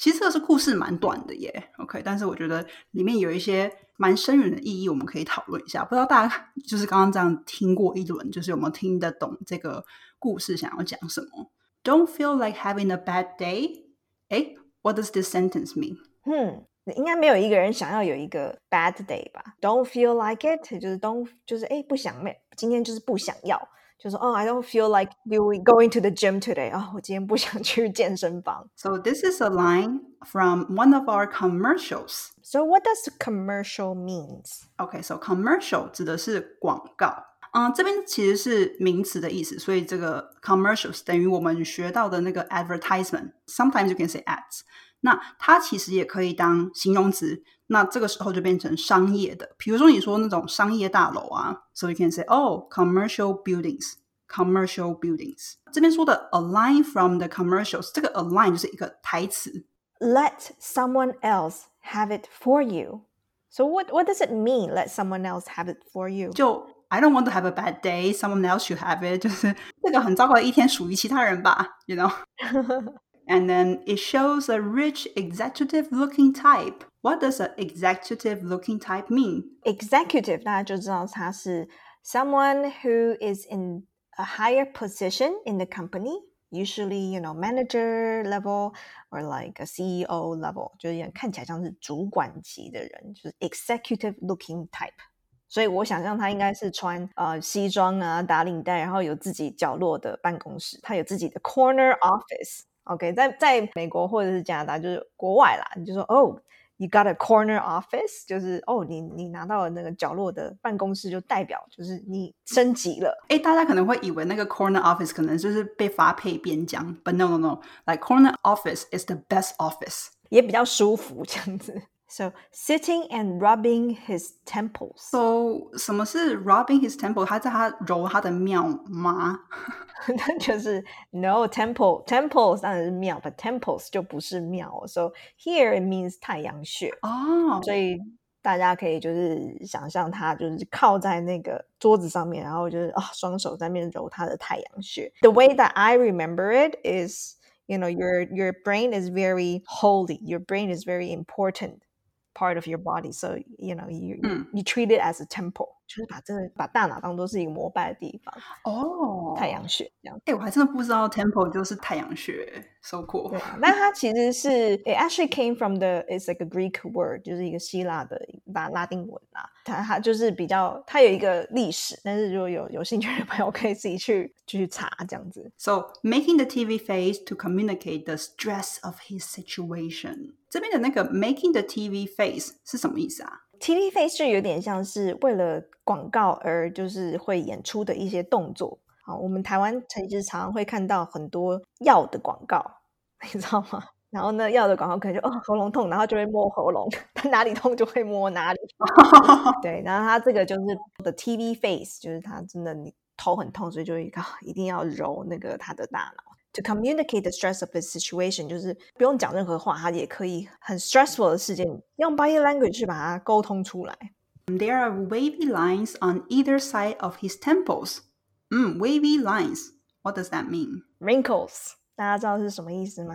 其实这个是故事蛮短的耶，OK，但是我觉得里面有一些蛮深远的意义，我们可以讨论一下。不知道大家 就是刚刚这样听过一轮，就是有没有听得懂这个故事想要讲什么？Don't feel like having a bad day。哎，What does this sentence mean？嗯，应该没有一个人想要有一个 bad day 吧？Don't feel like it，就是 don't，就是哎不想没，今天就是不想要。就是哦，I don't feel like doing going to the gym today. 啊、哦，我今天不想去健身房。 So this is a line from one of our commercials. So what does commercial means? OK, so commercial 指的是广告。嗯，这边其实是名词的意思，所以这个 commercials 等于我们学到的那个 advertisement。Sometimes you can say ads。那它其实也可以当形容词，那这个时候就变成商业的。比如说你说那种商业大楼啊，so you can say oh commercial buildings。 commercial buildings 这边说的 a line from the commercials，这个 a line 就是一个台词。 Let someone else have it for you. So what what does it mean? Let someone else have it for you. 就 I don't want to have a bad day, someone else should have it，就是这个很糟糕的一天属于其他人吧，you know。And then it shows a rich executive looking type. What does an executive looking type mean? Executive 大家就知道他是 someone who is in a higher position in the company. Usually, you know, manager level or like a CEO level，就是看起来像是主管级的人，就是 executive looking type。所以我想象他应该是穿呃西装啊，打领带，然后有自己角落的办公室，他有自己的 corner office。OK，在在美国或者是加拿大，就是国外啦，你就说哦 ，you got a corner office，就是哦，你你拿到了那个角落的办公室，就代表就是你升级了。哎，大家可能会以为那个 corner office 可能就是被发配边疆，but no no no，like corner office is the best office。也比较舒服这样子。So sitting and rubbing his temples. So 什么是 rubbing his temple？他在他揉他的庙吗？那就是 no temple temples 当然是庙，but temples 就不是庙。So here it means 太阳穴。哦，所以大家可以就是想象他就是靠在那个桌子上面，然后就是啊、双手在那边揉他的太阳穴。The way that I remember it is, you know, your your brain is very holy. Your brain is very important Part of your body. So you know, you you, 嗯 you treat it as a temple，就是把这个把大脑当做是一个膜拜的地方，哦，太阳穴这样。哎、我还真的不知道 temple 就是太阳穴 ，so cool 对。啊，那它其实是 it actually came from the it's like a Greek word，就是一个希腊的拉拉丁文啦。它它就是比较它有一个历史，但是如果有有兴趣的朋友可以自己去去查这样子。 So making the TV face to communicate the stress of his situation。这边的那个 making the TV face 是什么意思啊？ TV face 就有点像是为了广告而就是会演出的一些动作。 好，我们台湾其实常常会看到很多药的广告，你知道吗？然后呢，药的广告可能就哦喉咙痛，然后就会摸喉咙，他哪里痛就会摸哪里。对，然后他这个就是的 TV face，就是他真的你头很痛，所以就一定要揉那个他的大脑。To communicate the stress of the situation，就是不用讲任何话，他也可以很 stressful 的事件，用 body language 去把它沟通出来。There are wavy lines on either side of his temples. 嗯，wavy lines. What does that mean? Wrinkles，大家知道是什么意思吗？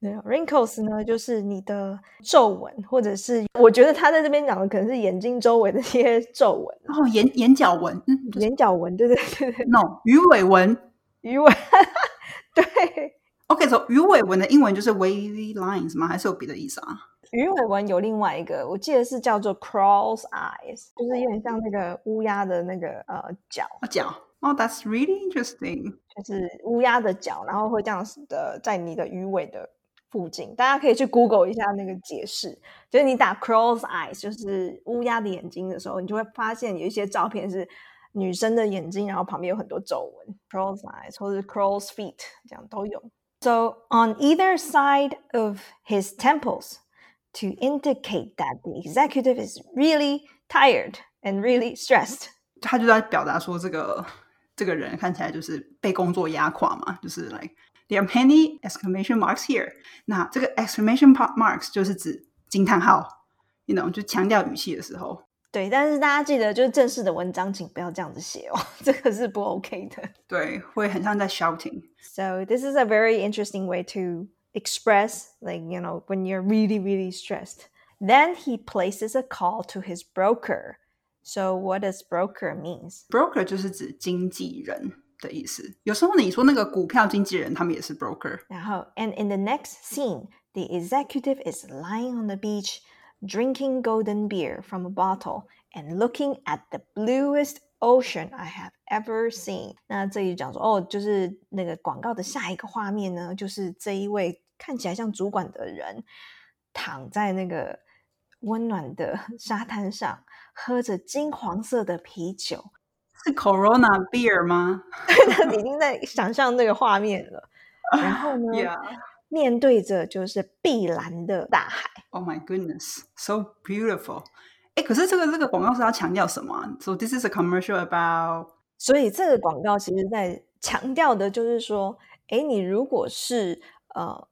对啊，wrinkles 呢，就是你的皱纹，或者是我觉得他在这边讲的可能是眼睛周围的一些皱纹、哦，眼眼角纹，嗯眼角纹，对对对对，，no，鱼尾纹。鱼尾，对，OK，so、鱼尾纹的英文就是 wavy lines 吗？还是有别的意思啊？鱼尾纹有另外一个，我记得是叫做 crow's eyes，就是有点像那个乌鸦的那个呃脚，哦，脚。哦、t h a t s really interesting. 就是乌鸦的脚，然后会这样子的在你的鱼尾的附近。大家可以去 Google 一下那个解释，就是你打 crow's eyes，就是乌鸦的眼睛的时候，你就会发现有一些照片是女生的眼睛，然后旁边有很多皱纹，crow's eyes 或者是 crow's feet 这样都有。So on either side of his temples to indicate that the executive is really tired and really stressed. 他就在表达说，这个 这个人看起来就是被工作压垮嘛，就是 like there are many exclamation marks here。那这个 exclamation pa- marks 就是指惊叹号，you know，就强调语气的时候。对，但是大家记得，就是正式的文章，请不要这样子写哦，这个是不 OK 的。对，会很像在 shouting。 So this is a very interesting way to express like you know when you're really really stressed. Then he places a call to his broker. So what does broker means? Broker 就是指经纪人的意思。有时候你说那个股票经纪人，他们也是 broker。然后，and in the next scene, the executive is lying on the beach, drinking golden beer from a bottle and looking at the bluest ocean I have ever seen。那这里讲说，哦，就是那个广告的下一个画面呢，就是这一位看起来像主管的人躺在那个 温暖的 沙滩上，喝着金黄色的啤酒。是 Corona beer 吗？他已经在想象那个画面了。然后呢 Yeah. 面对着就是碧蓝的大海。Oh my goodness, so beautiful. 哎，可是这个这个广告是要强调什么啊？So this is a commercial about 所以这个广告其实在强调的就是说，哎，你如果是呃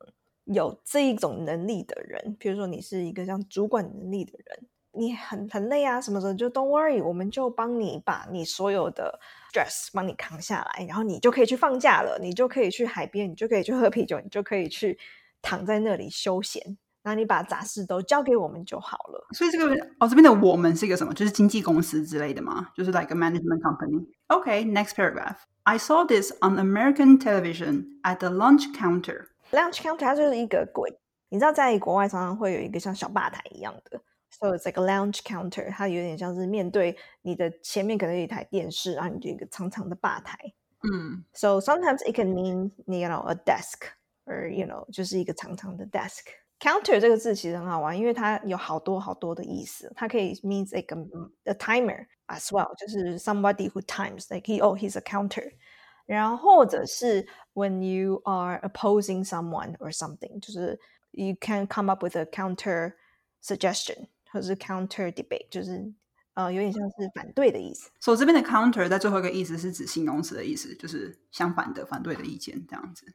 有这一种能力的人，比如说你是一个像主管能力的人，你很很累啊，什么时候就 Don't worry，我们就帮你把你所有的 stress 帮你扛下来，然后你就可以去放假了，你就可以去海边，你就可以去喝啤酒，你就可以去躺在那里休闲，然后你把杂事都交给我们就好了。所以这个哦，这边的我们是一个什么？就是经纪公司之类的吗？就是 like a management company. OK，next paragraph. I saw this on American television at the lunch counter. Lounge counter 它就是一个柜，你知道在国外常常会有一个像小吧台一样的，so it's like a lounge counter，它有点像是面对你的前面可能有一台电视，然后你就有一个长长的吧台。嗯 So sometimes it can mean you know a desk or you know 就是一个长长的 desk。Counter 这个字其实很好玩，因为它有好多好多的意思。它可以 means like a, a timer as well，就是 somebody who times like he oh he's a counter。 然后或者是 when you are opposing someone or something，就是 you can come up with a counter suggestion 或者是 counter debate，就是呃有点像是反对的意思。所以这边的 counter 在最后一个意思是指形容词的意思，就是相反的、反对的意见这样子。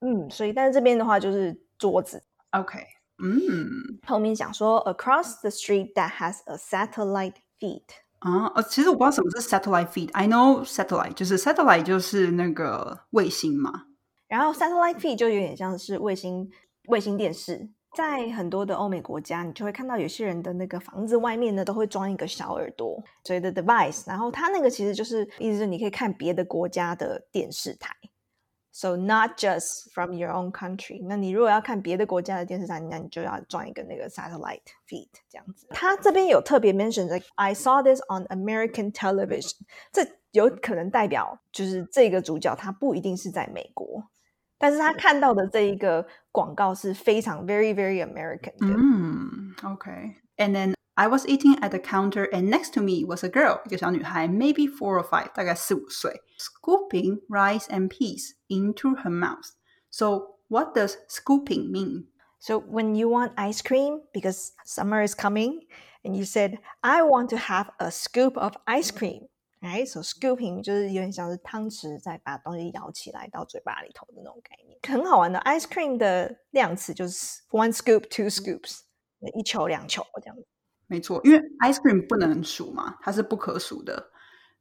嗯，所以但是这边的话就是桌子。 OK，嗯后面讲说，across the street that has a satellite feed。 啊，呃，其实我不知道什么是 satellite feed。I know satellite 就是 satellite 就是那个卫星嘛。然后 satellite feed 就有点像是卫星卫星电视，在很多的欧美国家，你就会看到有些人的那个房子外面呢都会装一个小耳朵，所谓的 device。然后它那个其实就是意思是你可以看别的国家的电视台。So not just from your own country。那你如果要看别的国家的电视台，那你就要装一个那个 satellite feed 这样子。它这边有特别 mention like I saw this on American television，这有可能代表就是这个主角他不一定是在美国，但是他看到的这一个广告是非常 very very American 的。嗯，OK。And then I was eating at the counter, and next to me was a girl，一个小女孩，maybe four or five，大概四五岁，scooping rice and peas into her mouth. So what does scooping mean? So when you want ice cream because summer is coming, and you said I want to have a scoop of ice cream. Right, so scooping 就是有点像是汤匙在把东西舀起来到嘴巴里头的那种概念，很好玩的。ice cream 的量词就是 one scoop, two scoops，一球两球这样子。 没错，因为 ice cream 不能数嘛，它是不可数的。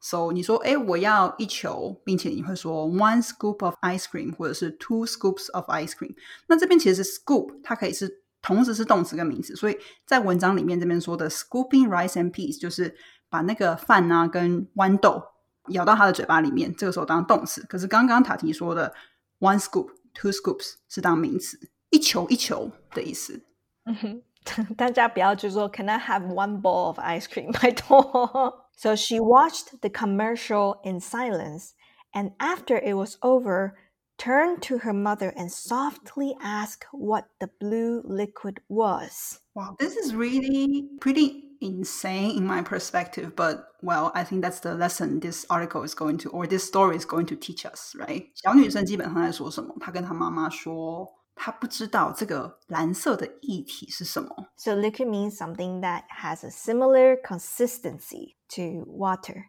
So 你说，哎，我要一球，并且你会说 one scoop of ice cream，或者是 two scoops of ice cream。那这边其实是 scoop，它可以是同时是动词跟名词，所以在文章里面这边说的 scooping rice and peas 就是把那个饭啊跟豌豆咬到他的嘴巴里面，这个时候当动词。可是刚刚塔提说的 one scoop、two scoops 是当名词，一球一球的意思。嗯哼，大家不要就说 Can I have one bowl of ice cream？拜托。So she watched the commercial in silence, and after it was over, turned to her mother and softly asked what the blue liquid was. Wow, this is really pretty insane in my perspective, but well, I think that's the lesson this article is going to, or this story is going to teach us, right? 小女生基本上在说什么？她跟她妈妈说， 她不知道这个蓝色的液体是什么。 So liquid means something that has a similar consistency to water.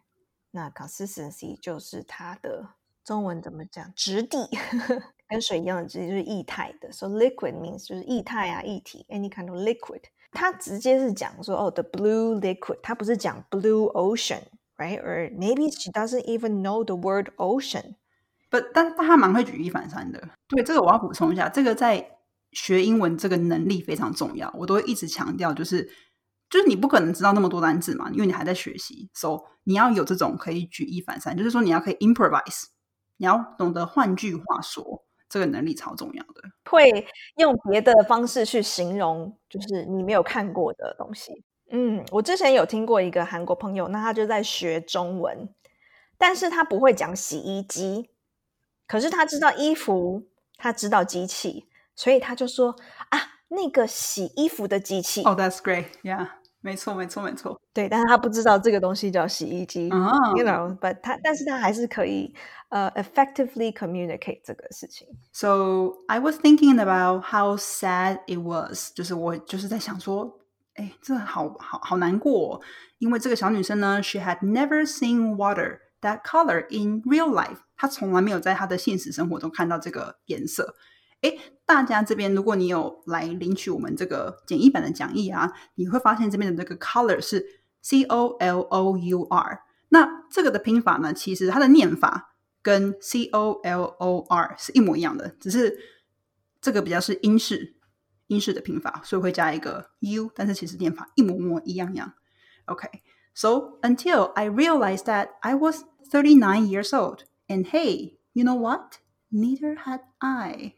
那 consistency 就是它的中文怎么讲？质地跟水一样的质地，就是液态的。So liquid means 就是液态啊，液体，any kind of liquid。它直接是讲说哦，the blue liquid，它不是讲 blue ocean，right？Or maybe she doesn't even know the word ocean。 But 但但他蛮会举一反三的。对，这个我要补充一下，这个在学英文这个能力非常重要，我都会一直强调，就是就是你不可能知道那么多单字嘛，因为你还在学习，so 你要有这种可以举一反三，就是说你要可以 improvise，你要懂得换句话说，这个能力超重要的。会用别的方式去形容，就是你没有看过的东西。嗯，我之前有听过一个韩国朋友，那他就在学中文，但是他不会讲洗衣机，可是他知道衣服，他知道机器，所以他就说啊，那个洗衣服的机器。Oh, that's great. Yeah. 没错，没错，没错。对，但是他不知道这个东西叫洗衣机。You know，but 他，但是他还是可以呃 effectively communicate 这个事情。So I was thinking about how sad it was，就是我就是在想说，哎，这好好好难过，因为这个小女生呢，she had never seen water that color in real life，他从来没有在他的现实生活中看到这个颜色。哎，大家这边如果你有来领取我们这个简易版的讲义啊，你会发现这边的这个 color 是 C O L O U R。那这个的拼法呢，其实它的念法跟 C O L O R 是一模一样的，只是这个比较是英式英式的拼法，所以会加一个 U，但是其实念法一模模一样样。OK OK，so until I realized that I was thirty nine years old, and hey, you know what? Neither had I.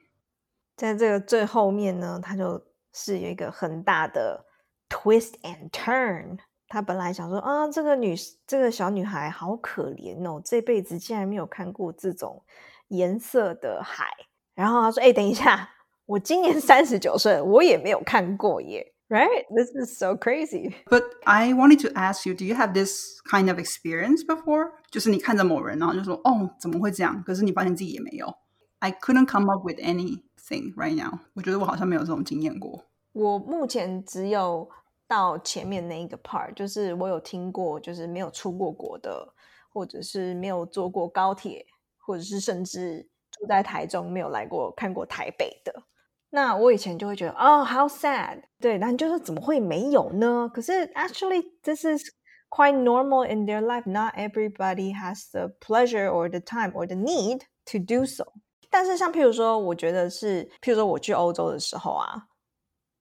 在这个最后面呢，他就是有一个很大的 twist and turn。他本来想说啊，这个女这个小女孩好可怜哦，这辈子竟然没有看过这种颜色的海。然后他说：“哎，等一下，我今年三十九岁，我也没有看过耶。” Right? This is so crazy. But I wanted to ask you, do you have this kind of experience before? 就是你看着某人，然后就说：“哦，怎么会这样？”可是你发现自己也没有。I couldn't come up with any. thing right now，我觉得我好像没有这种经验过。我目前只有到前面那一个 part，就是我有听过，就是没有出过国的，或者是没有坐过高铁，或者是甚至住在台中没有来过看过台北的。 那我以前就会觉得，哦，how sad，对，那就是怎么会没有呢？可是 actually this is quite normal in their life. Not everybody has the pleasure or the time or the need to do so. 但是像譬如说，我觉得是，譬如说我去欧洲的时候啊，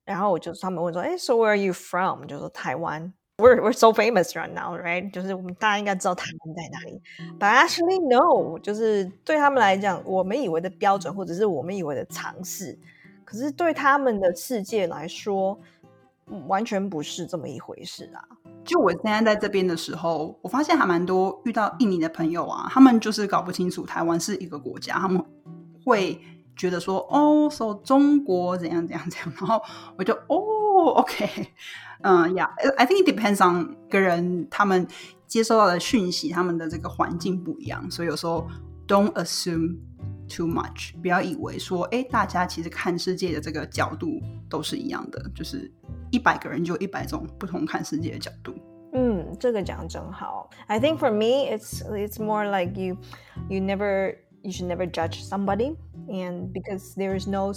然后我就他们问说，哎，So where are you from？就说台湾。We're we're so famous right now, right？就是我们大家应该知道台湾在哪里。But actually, no，就是对他们来讲，我们以为的标准或者是我们以为的尝试， 可是对他们的世界来说，完全不是这么一回事啊。就我现在在这边的时候，我发现还蛮多遇到印尼的朋友啊，他们就是搞不清楚台湾是一个国家，他们。会觉得说哦，说中国怎样怎样怎样，然后我就哦，OK，嗯呀，I think it depends on 个人他们接收到的讯息，他们的这个环境不一样，所以有时候 don't assume too much，不要以为说哎，大家其实看世界的这个角度都是一样的，就是一百个人就一百种不同看世界的角度。嗯，这个讲真好。I think for me, it's it's more like you you never. you should never judge somebody and because there is no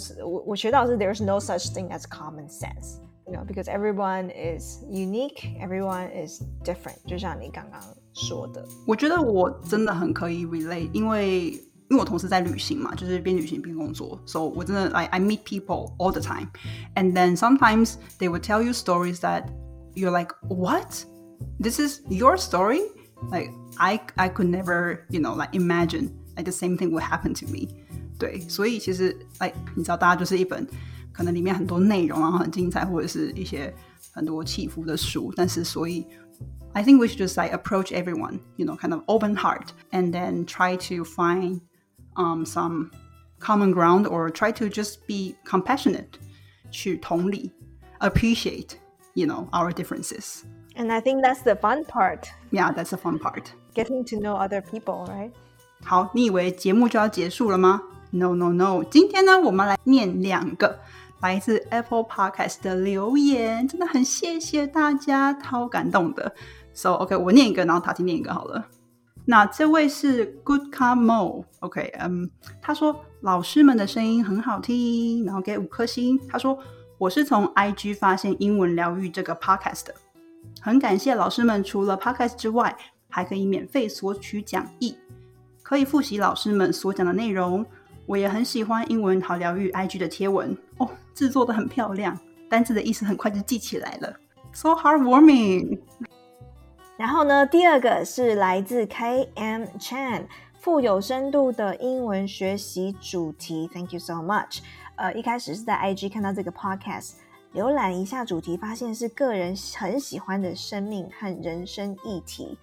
我学到是 there is no such thing as common sense you know because everyone is unique everyone is different 就像你刚刚说的我觉得我真的很可以 relate 因为 因为我同时在旅行嘛，就是边旅行边工作，so 我真的 I I meet people all the time, and then sometimes they would tell you stories that you're like, what? This is your story? Like I I could never you know like imagine like the same thing would happen to me。对，所以其实哎，你知道，大家就是一本可能里面很多内容，然后很精彩，或者是一些很多起伏的书。但是，所以 I think we should just like approach everyone, you know, kind of open heart, and then try to find um some common ground or try to just be compassionate 去同理 appreciate you know our differences and i think that's the fun part yeah that's the fun part getting to know other people right 好，你以为节目就要结束了吗？No No No！今天呢，我们来念两个来自 Apple Podcast 的留言，真的很谢谢大家，超感动的。So OK，我念一个，然后塔提念一个好了。 那这位是 Good Camo，OK，嗯，他说老师们的声音很好听，然后给五颗星。他说我是从 IG 发现英文疗愈这个 Podcast 的，很感谢老师们，除了 Podcast 之外，还可以免费索取讲义。可以复习老师们所讲的内容，我也很喜欢英文好疗愈 IG 的贴文哦。制作的很漂亮，单字的意思很快就记起来了，so heartwarming。然后呢，第二个是来自 K M Chan，富有深度的英文学习主题，Thank you so much。呃，一开始是在 IG 看到这个 podcast，浏览一下主题，发现是个人很喜欢的生命和人生议题。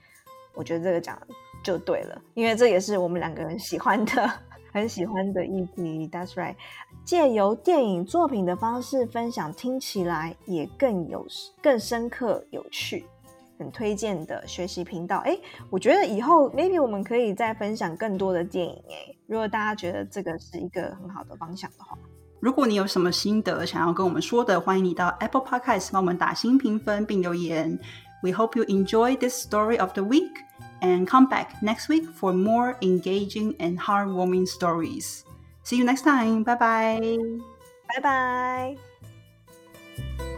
我觉得这个讲就对了，因为这也是我们两个人喜欢的、很喜欢的议题。That's right。借由电影作品的方式分享，听起来也更有、更深刻、有趣。很推荐的学习频道。哎，我觉得以后 maybe 我们可以再分享更多的电影。哎，如果大家觉得这个是一个很好的方向的话。如果你有什么心得想要跟我们说的，欢迎你到 Apple Podcast 帮我们打新评分并留言。We hope you enjoy this story of the week and come back next week for more engaging and heartwarming stories. See you next time. Bye bye. Bye bye.